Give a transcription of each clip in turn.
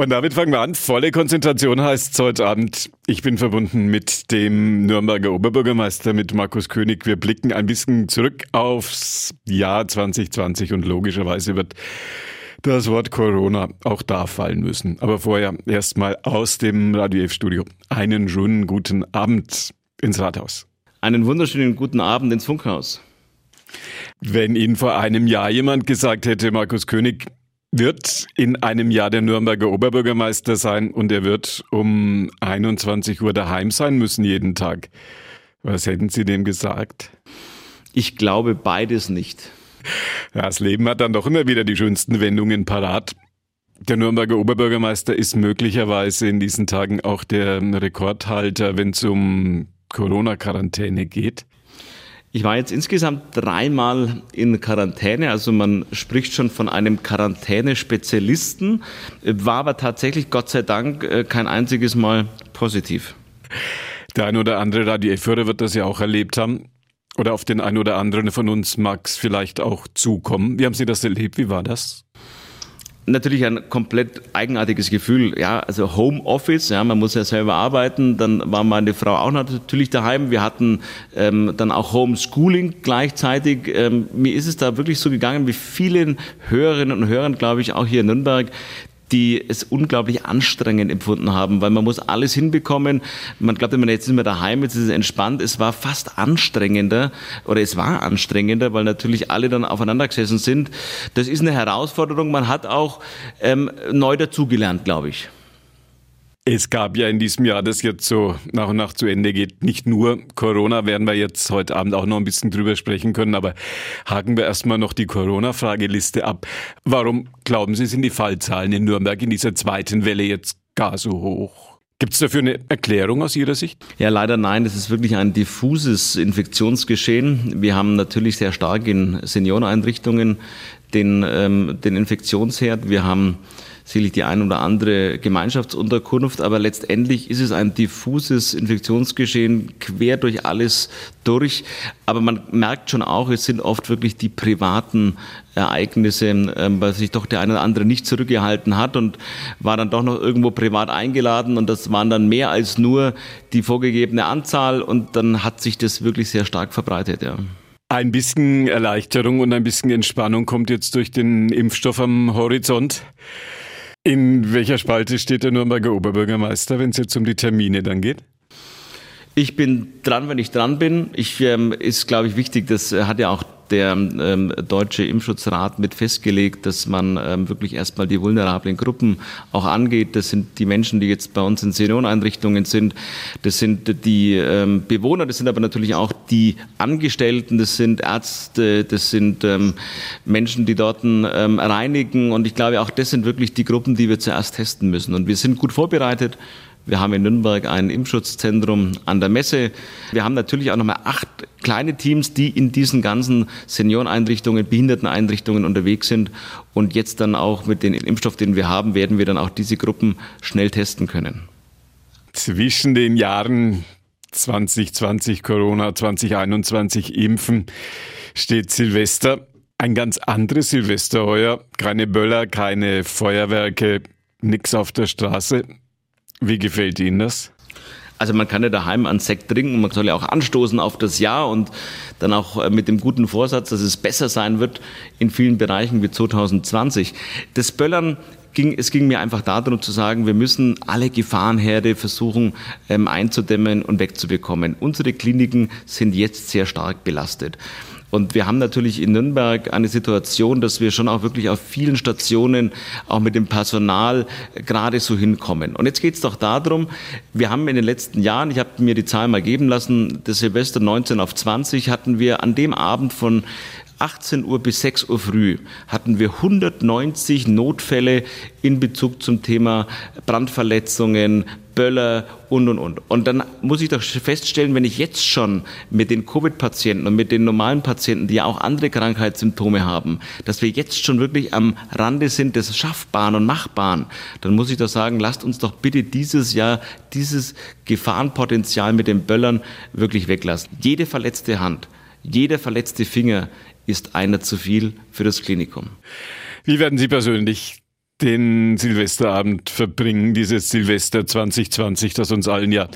Und damit fangen wir an. Volle Konzentration heißt es heute Abend. Ich bin verbunden mit dem Nürnberger Oberbürgermeister, mit Markus König. Wir blicken ein bisschen zurück aufs Jahr 2020 und logischerweise wird das Wort Corona auch da fallen müssen. Aber vorher erstmal aus dem Radio F-Studio. Einen schönen guten Abend ins Rathaus. Einen wunderschönen guten Abend ins Funkhaus. Wenn Ihnen vor einem Jahr jemand gesagt hätte, Markus König, wird in einem Jahr der Nürnberger Oberbürgermeister sein und er wird um 21 Uhr daheim sein müssen jeden Tag. Was hätten Sie dem gesagt? Ich glaube beides nicht. Das Leben hat dann doch immer wieder die schönsten Wendungen parat. Der Nürnberger Oberbürgermeister ist möglicherweise in diesen Tagen auch der Rekordhalter, wenn es um Corona-Quarantäne geht. Ich war jetzt insgesamt dreimal in Quarantäne, also man spricht schon von einem Quarantänespezialisten, war aber tatsächlich Gott sei Dank äh, kein einziges Mal positiv. Der ein oder andere Radio-Führer wird das ja auch erlebt haben. Oder auf den einen oder anderen von uns mag es vielleicht auch zukommen. Wie haben Sie das erlebt? Wie war das? Natürlich ein komplett eigenartiges Gefühl. Ja, also Homeoffice, ja, man muss ja selber arbeiten. Dann war meine Frau auch natürlich daheim. Wir hatten ähm, dann auch Homeschooling gleichzeitig. Ähm, mir ist es da wirklich so gegangen, wie vielen Hörerinnen und Hörern, glaube ich, auch hier in Nürnberg, die es unglaublich anstrengend empfunden haben, weil man muss alles hinbekommen. Man glaubt immer, jetzt sind wir daheim, jetzt ist es entspannt. Es war fast anstrengender oder es war anstrengender, weil natürlich alle dann aufeinander gesessen sind. Das ist eine Herausforderung. Man hat auch ähm, neu dazugelernt, glaube ich. Es gab ja in diesem Jahr, das jetzt so nach und nach zu Ende geht, nicht nur Corona, werden wir jetzt heute Abend auch noch ein bisschen drüber sprechen können, aber haken wir erstmal noch die Corona-Frageliste ab. Warum glauben Sie, sind die Fallzahlen in Nürnberg in dieser zweiten Welle jetzt gar so hoch? Gibt es dafür eine Erklärung aus Ihrer Sicht? Ja, leider nein. Es ist wirklich ein diffuses Infektionsgeschehen. Wir haben natürlich sehr stark in Senioreneinrichtungen den, ähm, den Infektionsherd. Wir haben sicherlich die ein oder andere Gemeinschaftsunterkunft, aber letztendlich ist es ein diffuses Infektionsgeschehen quer durch alles durch. Aber man merkt schon auch, es sind oft wirklich die privaten Ereignisse, ähm, weil sich doch der eine oder andere nicht zurückgehalten hat und war dann doch noch irgendwo privat eingeladen und das waren dann mehr als nur die vorgegebene Anzahl und dann hat sich das wirklich sehr stark verbreitet, ja. Ein bisschen Erleichterung und ein bisschen Entspannung kommt jetzt durch den Impfstoff am Horizont. In welcher Spalte steht der Nürnberger Oberbürgermeister, wenn es jetzt um die Termine dann geht? Ich bin dran, wenn ich dran bin. Ich ähm, ist, glaube ich, wichtig. Das hat ja auch der ähm, Deutsche Impfschutzrat mit festgelegt, dass man ähm, wirklich erstmal die vulnerablen Gruppen auch angeht. Das sind die Menschen, die jetzt bei uns in Senioreneinrichtungen sind. Das sind die ähm, Bewohner, das sind aber natürlich auch die Angestellten, das sind Ärzte, das sind ähm, Menschen, die dort ähm, reinigen. Und ich glaube, auch das sind wirklich die Gruppen, die wir zuerst testen müssen. Und wir sind gut vorbereitet. Wir haben in Nürnberg ein Impfschutzzentrum an der Messe. Wir haben natürlich auch nochmal acht kleine Teams, die in diesen ganzen Senioreneinrichtungen, Behinderteneinrichtungen unterwegs sind. Und jetzt dann auch mit dem Impfstoff, den wir haben, werden wir dann auch diese Gruppen schnell testen können. Zwischen den Jahren 2020 Corona, 2021 Impfen steht Silvester. Ein ganz anderes Silvester heuer. Keine Böller, keine Feuerwerke, nix auf der Straße. Wie gefällt Ihnen das? Also man kann ja daheim einen Sekt trinken, man soll ja auch anstoßen auf das Jahr und dann auch äh, mit dem guten Vorsatz, dass es besser sein wird in vielen Bereichen wie 2020. Das Böllern ging, es ging mir einfach darum zu sagen, wir müssen alle Gefahrenherde versuchen ähm, einzudämmen und wegzubekommen. Unsere Kliniken sind jetzt sehr stark belastet. Und wir haben natürlich in Nürnberg eine Situation, dass wir schon auch wirklich auf vielen Stationen auch mit dem Personal gerade so hinkommen. Und jetzt geht es doch darum, wir haben in den letzten Jahren, ich habe mir die Zahl mal geben lassen, das Silvester 19 auf 20 hatten wir an dem Abend von 18 Uhr bis 6 Uhr früh hatten wir 190 Notfälle in Bezug zum Thema Brandverletzungen, Böller und, und, und. Und dann muss ich doch feststellen, wenn ich jetzt schon mit den Covid-Patienten und mit den normalen Patienten, die ja auch andere Krankheitssymptome haben, dass wir jetzt schon wirklich am Rande sind des Schaffbaren und Machbaren, dann muss ich doch sagen, lasst uns doch bitte dieses Jahr dieses Gefahrenpotenzial mit den Böllern wirklich weglassen. Jede verletzte Hand, jeder verletzte Finger ist einer zu viel für das Klinikum. Wie werden Sie persönlich den Silvesterabend verbringen, dieses Silvester 2020, das uns allen ja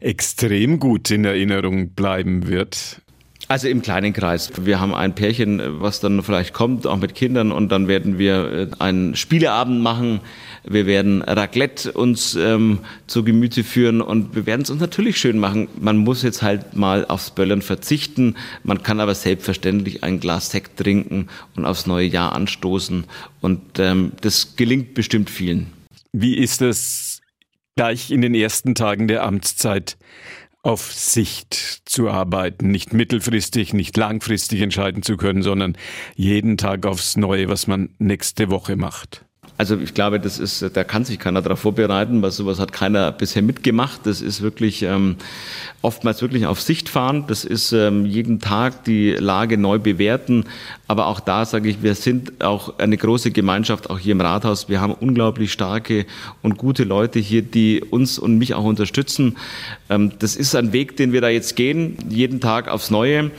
extrem gut in Erinnerung bleiben wird? Also im kleinen Kreis. Wir haben ein Pärchen, was dann vielleicht kommt, auch mit Kindern, und dann werden wir äh, einen Spieleabend machen. Wir werden Raclette uns ähm, zu Gemüte führen und wir werden es uns natürlich schön machen. Man muss jetzt halt mal aufs Böllern verzichten. Man kann aber selbstverständlich ein Glas Sekt trinken und aufs neue Jahr anstoßen. Und ähm, das gelingt bestimmt vielen. Wie ist es gleich in den ersten Tagen der Amtszeit? Auf Sicht zu arbeiten, nicht mittelfristig, nicht langfristig entscheiden zu können, sondern jeden Tag aufs Neue, was man nächste Woche macht. Also ich glaube, das ist, da kann sich keiner darauf vorbereiten, weil sowas hat keiner bisher mitgemacht. Das ist wirklich ähm, oftmals wirklich auf Sicht fahren. Das ist ähm, jeden Tag die Lage neu bewerten. Aber auch da sage ich, wir sind auch eine große Gemeinschaft, auch hier im Rathaus. Wir haben unglaublich starke und gute Leute hier, die uns und mich auch unterstützen. Ähm, das ist ein Weg, den wir da jetzt gehen, jeden Tag aufs Neue.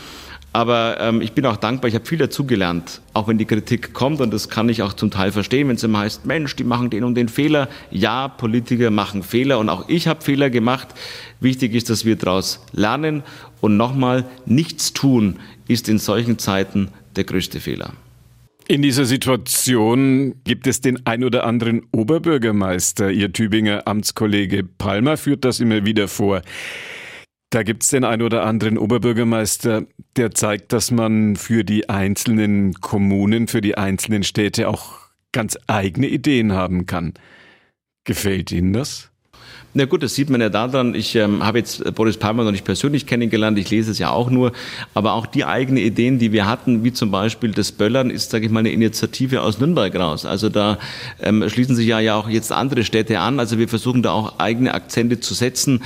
Aber ähm, ich bin auch dankbar, ich habe viel dazugelernt, auch wenn die Kritik kommt und das kann ich auch zum Teil verstehen, wenn es immer heißt, Mensch, die machen den und den Fehler. Ja, Politiker machen Fehler und auch ich habe Fehler gemacht. Wichtig ist, dass wir daraus lernen und nochmal, nichts tun ist in solchen Zeiten der größte Fehler. In dieser Situation gibt es den ein oder anderen Oberbürgermeister. Ihr Tübinger Amtskollege Palmer führt das immer wieder vor. Da gibt es den ein oder anderen Oberbürgermeister, der zeigt, dass man für die einzelnen Kommunen, für die einzelnen Städte auch ganz eigene Ideen haben kann. Gefällt Ihnen das? Na gut, das sieht man ja daran. Ich ähm, habe jetzt Boris Palmer noch nicht persönlich kennengelernt, ich lese es ja auch nur. Aber auch die eigenen Ideen, die wir hatten, wie zum Beispiel das Böllern, ist, sage ich mal, eine Initiative aus Nürnberg raus. Also da ähm, schließen sich ja, ja auch jetzt andere Städte an. Also wir versuchen da auch eigene Akzente zu setzen.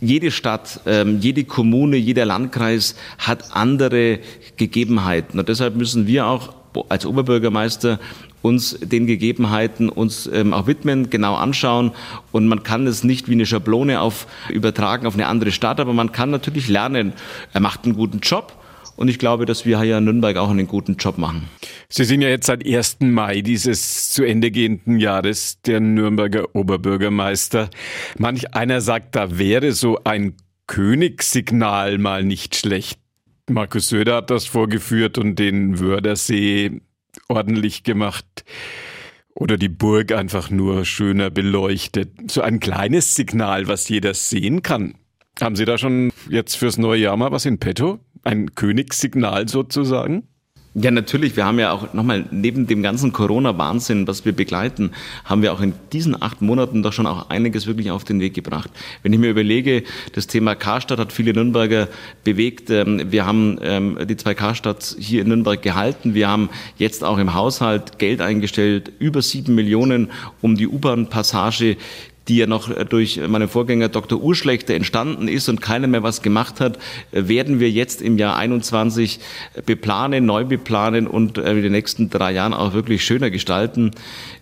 Jede Stadt, ähm, jede Kommune, jeder Landkreis hat andere Gegebenheiten. Und deshalb müssen wir auch als Oberbürgermeister uns den Gegebenheiten uns ähm, auch widmen, genau anschauen. Und man kann es nicht wie eine Schablone auf, übertragen auf eine andere Stadt, aber man kann natürlich lernen. Er macht einen guten Job. Und ich glaube, dass wir hier in Nürnberg auch einen guten Job machen. Sie sind ja jetzt seit 1. Mai dieses zu Ende gehenden Jahres der Nürnberger Oberbürgermeister. Manch einer sagt, da wäre so ein Königssignal mal nicht schlecht. Markus Söder hat das vorgeführt und den Wördersee ordentlich gemacht oder die Burg einfach nur schöner beleuchtet. So ein kleines Signal, was jeder sehen kann. Haben Sie da schon jetzt fürs neue Jahr mal was in petto? Ein Königssignal sozusagen? Ja, natürlich. Wir haben ja auch nochmal neben dem ganzen Corona-Wahnsinn, was wir begleiten, haben wir auch in diesen acht Monaten doch schon auch einiges wirklich auf den Weg gebracht. Wenn ich mir überlege, das Thema Karstadt hat viele Nürnberger bewegt. Ähm, wir haben ähm, die zwei Karstadts hier in Nürnberg gehalten. Wir haben jetzt auch im Haushalt Geld eingestellt, über sieben Millionen, um die U-Bahn-Passage die ja noch durch meinen Vorgänger Dr. Urschlechter entstanden ist und keiner mehr was gemacht hat, werden wir jetzt im Jahr 21 beplanen, neu beplanen und äh, in den nächsten drei Jahren auch wirklich schöner gestalten.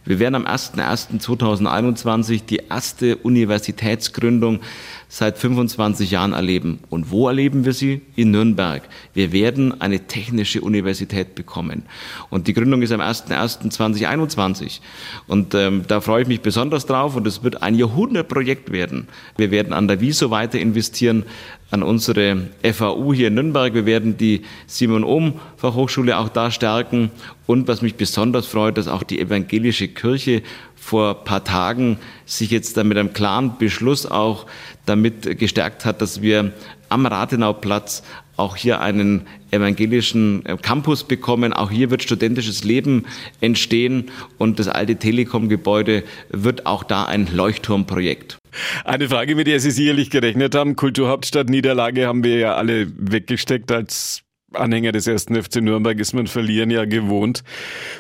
Wir werden am 01.01.2021 die erste Universitätsgründung seit 25 Jahren erleben. Und wo erleben wir sie? In Nürnberg. Wir werden eine technische Universität bekommen. Und die Gründung ist am 01.01.2021. Und ähm, da freue ich mich besonders drauf. Und es wird ein Jahrhundertprojekt werden. Wir werden an der Wieso weiter investieren, an unsere FAU hier in Nürnberg. Wir werden die Simon Ohm Fachhochschule auch da stärken. Und was mich besonders freut, dass auch die evangelische Kirche vor ein paar Tagen sich jetzt dann mit einem klaren Beschluss auch damit gestärkt hat, dass wir am Rathenauplatz auch hier einen evangelischen äh, Campus bekommen. Auch hier wird studentisches Leben entstehen und das alte Telekom-Gebäude wird auch da ein Leuchtturmprojekt. Eine Frage, mit der Sie sicherlich gerechnet haben. Kulturhauptstadt Niederlage haben wir ja alle weggesteckt als Anhänger des ersten FC Nürnberg ist man verlieren ja gewohnt.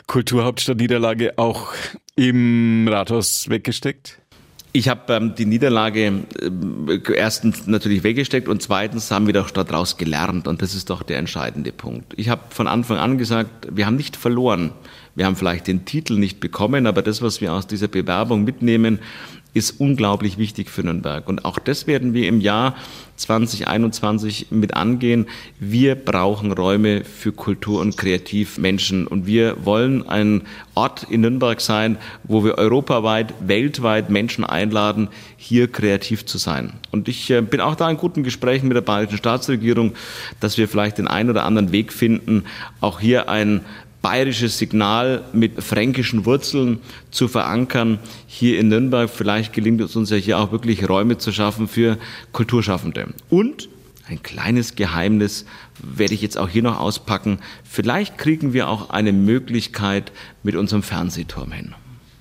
Kulturhauptstadt Niederlage auch im Rathaus weggesteckt? Ich habe ähm, die Niederlage äh, erstens natürlich weggesteckt und zweitens haben wir doch daraus gelernt und das ist doch der entscheidende Punkt. Ich habe von Anfang an gesagt, wir haben nicht verloren. Wir haben vielleicht den Titel nicht bekommen, aber das, was wir aus dieser Bewerbung mitnehmen, ist unglaublich wichtig für Nürnberg. Und auch das werden wir im Jahr 2021 mit angehen. Wir brauchen Räume für Kultur- und Kreativmenschen. Und wir wollen ein Ort in Nürnberg sein, wo wir europaweit, weltweit Menschen einladen, hier kreativ zu sein. Und ich äh, bin auch da in guten Gesprächen mit der bayerischen Staatsregierung, dass wir vielleicht den einen oder anderen Weg finden, auch hier ein bayerisches Signal mit fränkischen Wurzeln zu verankern hier in Nürnberg. Vielleicht gelingt es uns ja hier auch wirklich Räume zu schaffen für Kulturschaffende. Und ein kleines Geheimnis werde ich jetzt auch hier noch auspacken. Vielleicht kriegen wir auch eine Möglichkeit mit unserem Fernsehturm hin.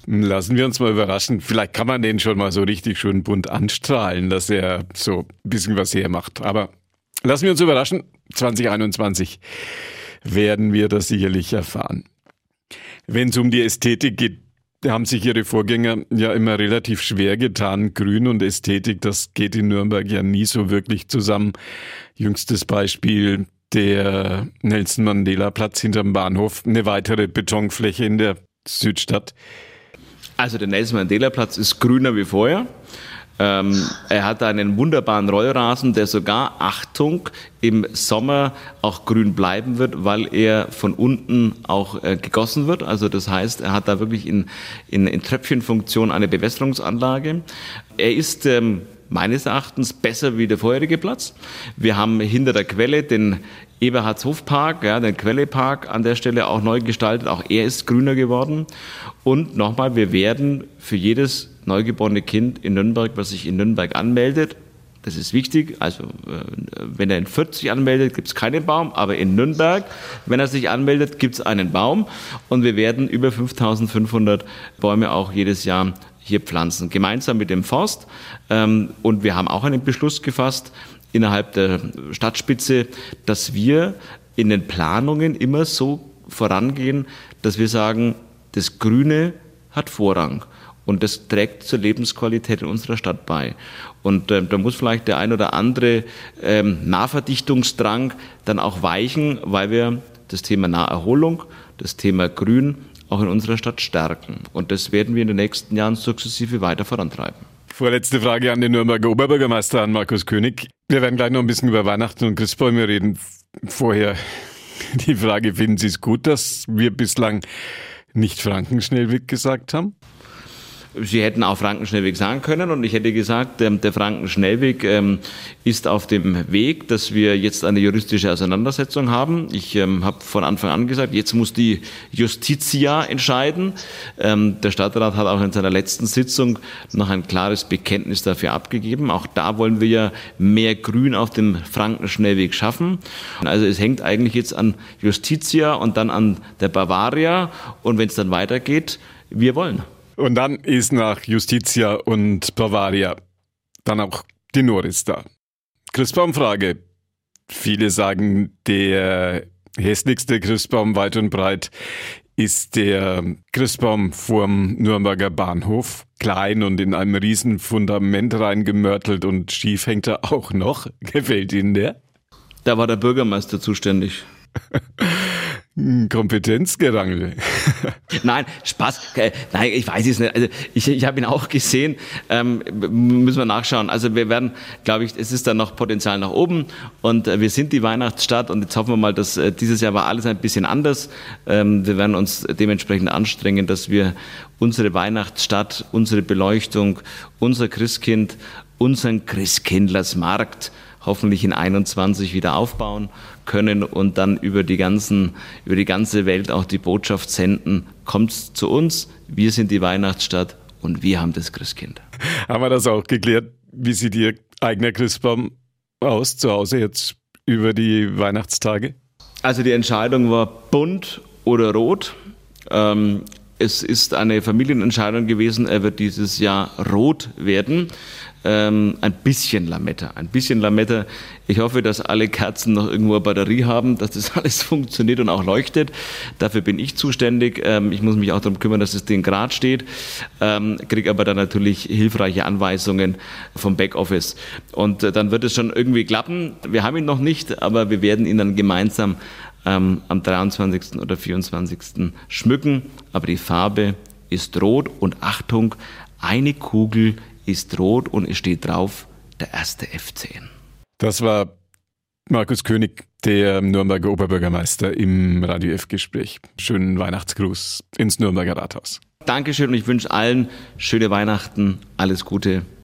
Lassen wir uns mal überraschen. Vielleicht kann man den schon mal so richtig schön bunt anstrahlen, dass er so ein bisschen was hermacht. Aber lassen wir uns überraschen. 2021 werden wir das sicherlich erfahren. Wenn es um die Ästhetik geht, haben sich ihre Vorgänger ja immer relativ schwer getan. Grün und Ästhetik, das geht in Nürnberg ja nie so wirklich zusammen. Jüngstes Beispiel der Nelson Mandela Platz hinterm Bahnhof, eine weitere Betonfläche in der Südstadt. Also der Nelson Mandela Platz ist grüner wie vorher. Ähm, er hat einen wunderbaren Rollrasen, der sogar, Achtung, im Sommer auch grün bleiben wird, weil er von unten auch äh, gegossen wird. Also das heißt, er hat da wirklich in, in, in Tröpfchenfunktion eine Bewässerungsanlage. Er ist ähm, meines Erachtens besser wie der vorherige Platz. Wir haben hinter der Quelle den Eberhardshofpark, ja, den Quellepark an der Stelle auch neu gestaltet. Auch er ist grüner geworden. Und nochmal, wir werden für jedes neugeborene Kind in Nürnberg, was sich in Nürnberg anmeldet, das ist wichtig. Also, äh, wenn er in 40 anmeldet, gibt es keinen Baum, aber in Nürnberg, wenn er sich anmeldet, gibt es einen Baum. Und wir werden über 5500 Bäume auch jedes Jahr hier pflanzen, gemeinsam mit dem Forst. Ähm, und wir haben auch einen Beschluss gefasst innerhalb der Stadtspitze, dass wir in den Planungen immer so vorangehen, dass wir sagen, das Grüne hat Vorrang. Und das trägt zur Lebensqualität in unserer Stadt bei. Und äh, da muss vielleicht der ein oder andere ähm, Nahverdichtungsdrang dann auch weichen, weil wir das Thema Naherholung, das Thema Grün auch in unserer Stadt stärken. Und das werden wir in den nächsten Jahren sukzessive weiter vorantreiben. Vorletzte Frage an den Nürnberger Oberbürgermeister, an Markus König. Wir werden gleich noch ein bisschen über Weihnachten und Christbäume reden. Vorher die Frage, finden Sie es gut, dass wir bislang nicht Frankenschnellweg gesagt haben? Sie hätten auch Frankenschnellweg sagen können und ich hätte gesagt, ähm, der Frankenschnellweg ähm, ist auf dem Weg, dass wir jetzt eine juristische Auseinandersetzung haben. Ich ähm, habe von Anfang an gesagt, jetzt muss die Justitia entscheiden. Der Stadtrat hat auch in seiner letzten Sitzung noch ein klares Bekenntnis dafür abgegeben. Auch da wollen wir ja mehr Grün auf dem Frankenschnellweg schaffen. Also es hängt eigentlich jetzt an Justitia und dann an der Bavaria und wenn es dann weitergeht, wir wollen. Und dann ist nach Justitia und Bavaria dann auch die Norris da. Christbaumfrage. Viele sagen, der hässlichste Christbaum weit und breit ist der Christbaum vorm Nürnberger Bahnhof. Klein und in einem riesen Fundament reingemörtelt und schief hängt er auch noch. Gefällt Ihnen der? Da war der Bürgermeister zuständig. Kompetenzgerangel. Nein, Spaß. Äh, nein, ich weiß es nicht. Also ich, ich habe ihn auch gesehen. Ähm, müssen wir nachschauen. Also wir werden, glaube ich, es ist dann noch Potenzial nach oben und äh, wir sind die Weihnachtsstadt und jetzt hoffen wir mal, dass äh, dieses Jahr war alles ein bisschen anders. Ähm, wir werden uns dementsprechend anstrengen, dass wir unsere Weihnachtsstadt, unsere Beleuchtung, unser Christkind, unseren Christkindlersmarkt hoffentlich in 21 wieder aufbauen können und dann über die ganzen, über die ganze Welt auch die Botschaft senden. Kommt zu uns, wir sind die Weihnachtsstadt und wir haben das Christkind. Haben wir das auch geklärt? Wie sieht Ihr eigener Christbaum aus zu Hause jetzt über die Weihnachtstage? Also die Entscheidung war bunt oder rot. Ähm, es ist eine Familienentscheidung gewesen, er wird dieses Jahr rot werden ähm, ein bisschen Lametta. Ein bisschen Lametta. Ich hoffe, dass alle Kerzen noch irgendwo eine Batterie haben, dass das alles funktioniert und auch leuchtet. Dafür bin ich zuständig. Ähm, ich muss mich auch darum kümmern, dass das Ding gerade steht. Ähm, kriege aber dann natürlich hilfreiche Anweisungen vom Backoffice. Und äh, dann wird es schon irgendwie klappen. Wir haben ihn noch nicht, aber wir werden ihn dann gemeinsam ähm, am 23. oder 24. schmücken. Aber die Farbe ist rot und Achtung, eine Kugel ist rot und es steht drauf der erste F10. Das war Markus König, der Nürnberger Oberbürgermeister im Radio F-Gespräch. Schönen Weihnachtsgruß ins Nürnberger Rathaus. Dankeschön und ich wünsche allen schöne Weihnachten, alles Gute